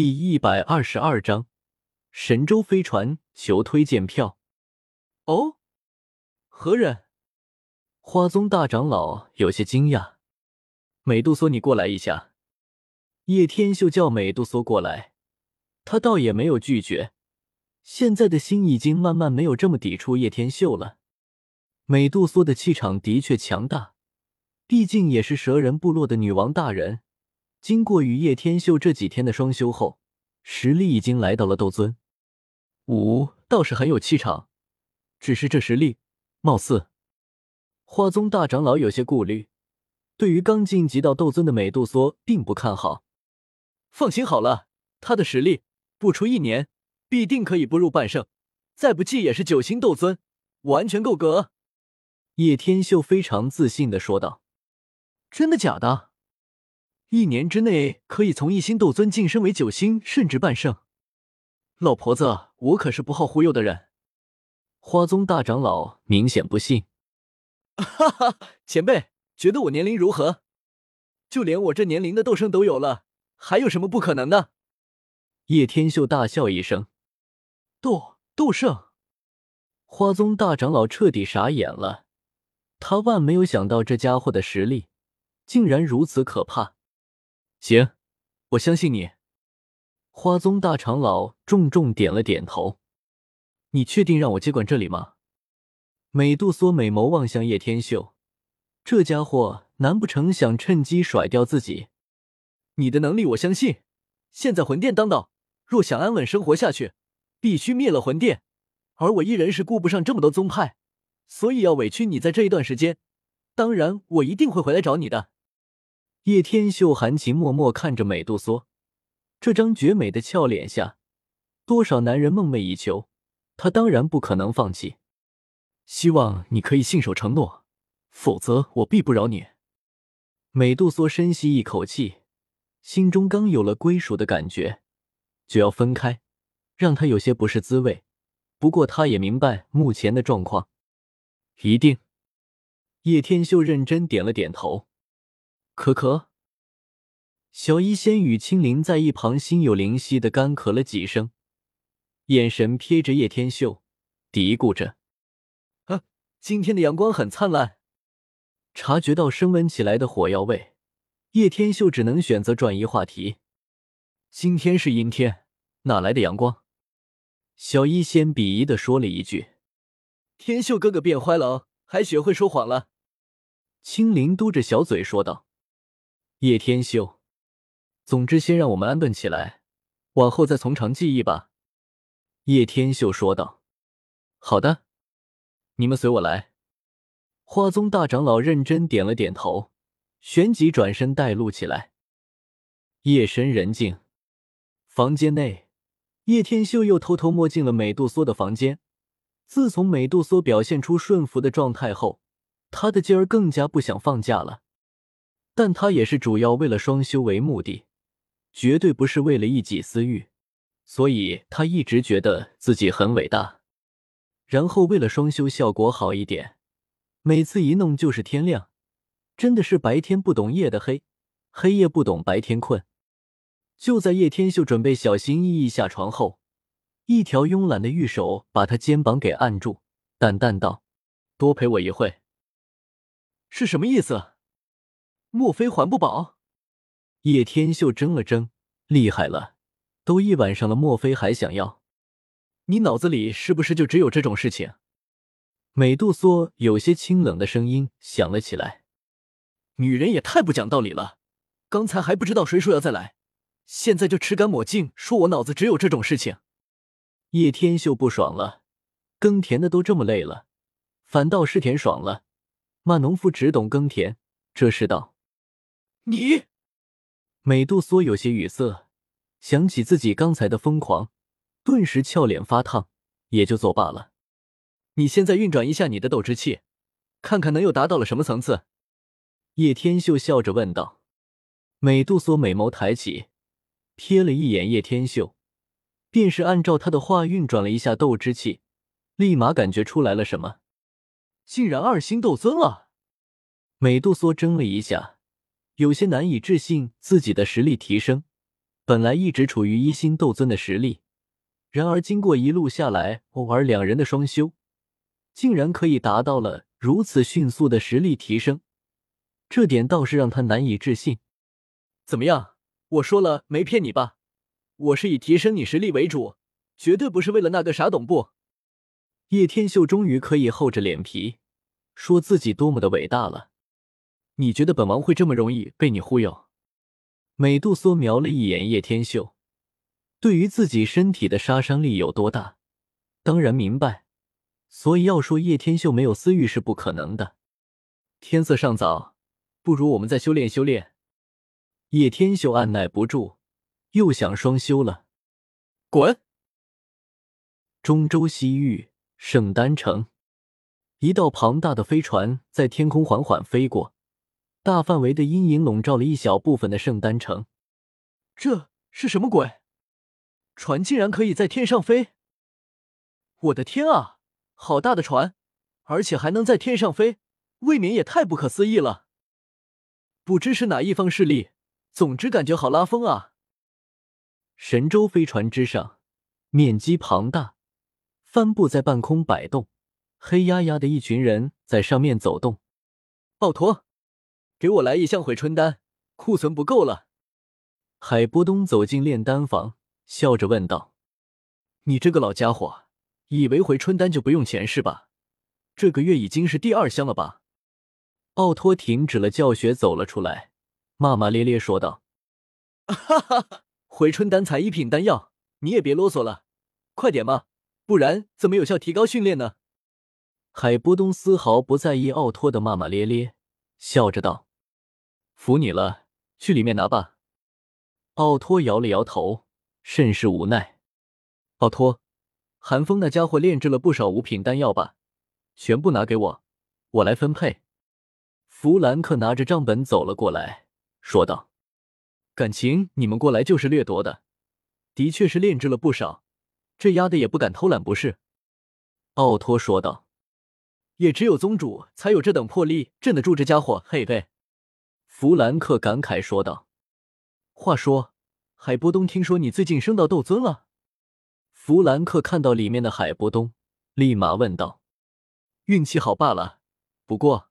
第一百二十二章神州飞船求推荐票。哦，何人？花宗大长老有些惊讶。美杜莎，你过来一下。叶天秀叫美杜莎过来，他倒也没有拒绝。现在的心已经慢慢没有这么抵触叶天秀了。美杜莎的气场的确强大，毕竟也是蛇人部落的女王大人。经过与叶天秀这几天的双修后，实力已经来到了斗尊五，倒是很有气场。只是这实力，貌似花宗大长老有些顾虑，对于刚晋级到斗尊的美杜莎并不看好。放心好了，他的实力不出一年，必定可以步入半圣，再不济也是九星斗尊，完全够格。叶天秀非常自信的说道：“真的假的？”一年之内可以从一星斗尊晋升为九星，甚至半圣。老婆子，我可是不好忽悠的人。花宗大长老明显不信。哈哈，前辈觉得我年龄如何？就连我这年龄的斗圣都有了，还有什么不可能的？叶天秀大笑一声。斗斗圣？花宗大长老彻底傻眼了。他万没有想到这家伙的实力竟然如此可怕。行，我相信你。花宗大长老重重点了点头。你确定让我接管这里吗？美杜莎美眸望向叶天秀，这家伙难不成想趁机甩掉自己？你的能力我相信。现在魂殿当道，若想安稳生活下去，必须灭了魂殿。而我一人是顾不上这么多宗派，所以要委屈你在这一段时间。当然，我一定会回来找你的。叶天秀含情脉脉看着美杜莎，这张绝美的俏脸下，多少男人梦寐以求，他当然不可能放弃。希望你可以信守承诺，否则我必不饶你。美杜莎深吸一口气，心中刚有了归属的感觉，就要分开，让他有些不是滋味。不过他也明白目前的状况，一定。叶天秀认真点了点头。可可，小医仙与青灵在一旁心有灵犀的干咳了几声，眼神瞥着叶天秀，嘀咕着：“啊，今天的阳光很灿烂。”察觉到升温起来的火药味，叶天秀只能选择转移话题：“今天是阴天，哪来的阳光？”小医仙鄙夷的说了一句：“天秀哥哥变坏了，还学会说谎了。”青灵嘟着小嘴说道。叶天秀，总之先让我们安顿起来，往后再从长计议吧。”叶天秀说道。“好的，你们随我来。”花宗大长老认真点了点头，旋即转身带路起来。夜深人静，房间内，叶天秀又偷偷摸进了美杜莎的房间。自从美杜莎表现出顺服的状态后，他的劲儿更加不想放假了。但他也是主要为了双修为目的，绝对不是为了一己私欲，所以他一直觉得自己很伟大。然后为了双修效果好一点，每次一弄就是天亮，真的是白天不懂夜的黑，黑夜不懂白天困。就在叶天秀准备小心翼翼下床后，一条慵懒的玉手把他肩膀给按住，淡淡道：“多陪我一会。”是什么意思？莫非还不饱？叶天秀怔了怔，厉害了，都一晚上了，莫非还想要？你脑子里是不是就只有这种事情？美杜莎有些清冷的声音响了起来。女人也太不讲道理了，刚才还不知道谁说要再来，现在就吃干抹净，说我脑子只有这种事情。叶天秀不爽了，耕田的都这么累了，反倒是田爽了，骂农夫只懂耕田，这世道。你，美杜莎有些语塞，想起自己刚才的疯狂，顿时俏脸发烫，也就作罢了。你现在运转一下你的斗之气，看看能又达到了什么层次？叶天秀笑着问道。美杜莎美眸抬起，瞥了一眼叶天秀，便是按照他的话运转了一下斗之气，立马感觉出来了什么，竟然二星斗尊了。美杜莎怔了一下。有些难以置信自己的实力提升，本来一直处于一星斗尊的实力，然而经过一路下来，偶尔两人的双修，竟然可以达到了如此迅速的实力提升，这点倒是让他难以置信。怎么样？我说了没骗你吧？我是以提升你实力为主，绝对不是为了那个傻懂不。叶天秀终于可以厚着脸皮说自己多么的伟大了。你觉得本王会这么容易被你忽悠？美杜莎瞄了一眼叶天秀，对于自己身体的杀伤力有多大，当然明白，所以要说叶天秀没有私欲是不可能的。天色尚早，不如我们再修炼修炼。叶天秀按耐不住，又想双修了。滚！中州西域圣丹城，一道庞大的飞船在天空缓缓飞过。大范围的阴影笼罩了一小部分的圣丹城，这是什么鬼？船竟然可以在天上飞！我的天啊，好大的船，而且还能在天上飞，未免也太不可思议了。不知是哪一方势力，总之感觉好拉风啊！神舟飞船之上，面积庞大，帆布在半空摆动，黑压压的一群人在上面走动。奥托。给我来一箱回春丹，库存不够了。海波东走进炼丹房，笑着问道：“你这个老家伙，以为回春丹就不用钱是吧？这个月已经是第二箱了吧？”奥托停止了教学，走了出来，骂骂咧咧说道：“哈哈哈，回春丹才一品丹药，你也别啰嗦了，快点嘛，不然怎么有效提高训练呢？”海波东丝毫不在意奥托的骂骂咧咧，笑着道。服你了，去里面拿吧。奥托摇了摇头，甚是无奈。奥托，韩风那家伙炼制了不少五品丹药吧？全部拿给我，我来分配。弗兰克拿着账本走了过来，说道：“感情你们过来就是掠夺的，的确是炼制了不少。这丫的也不敢偷懒，不是？”奥托说道：“也只有宗主才有这等魄力，镇得住这家伙。”嘿嘿。弗兰克感慨说道：“话说，海波东，听说你最近升到斗尊了？”弗兰克看到里面的海波东，立马问道：“运气好罢了，不过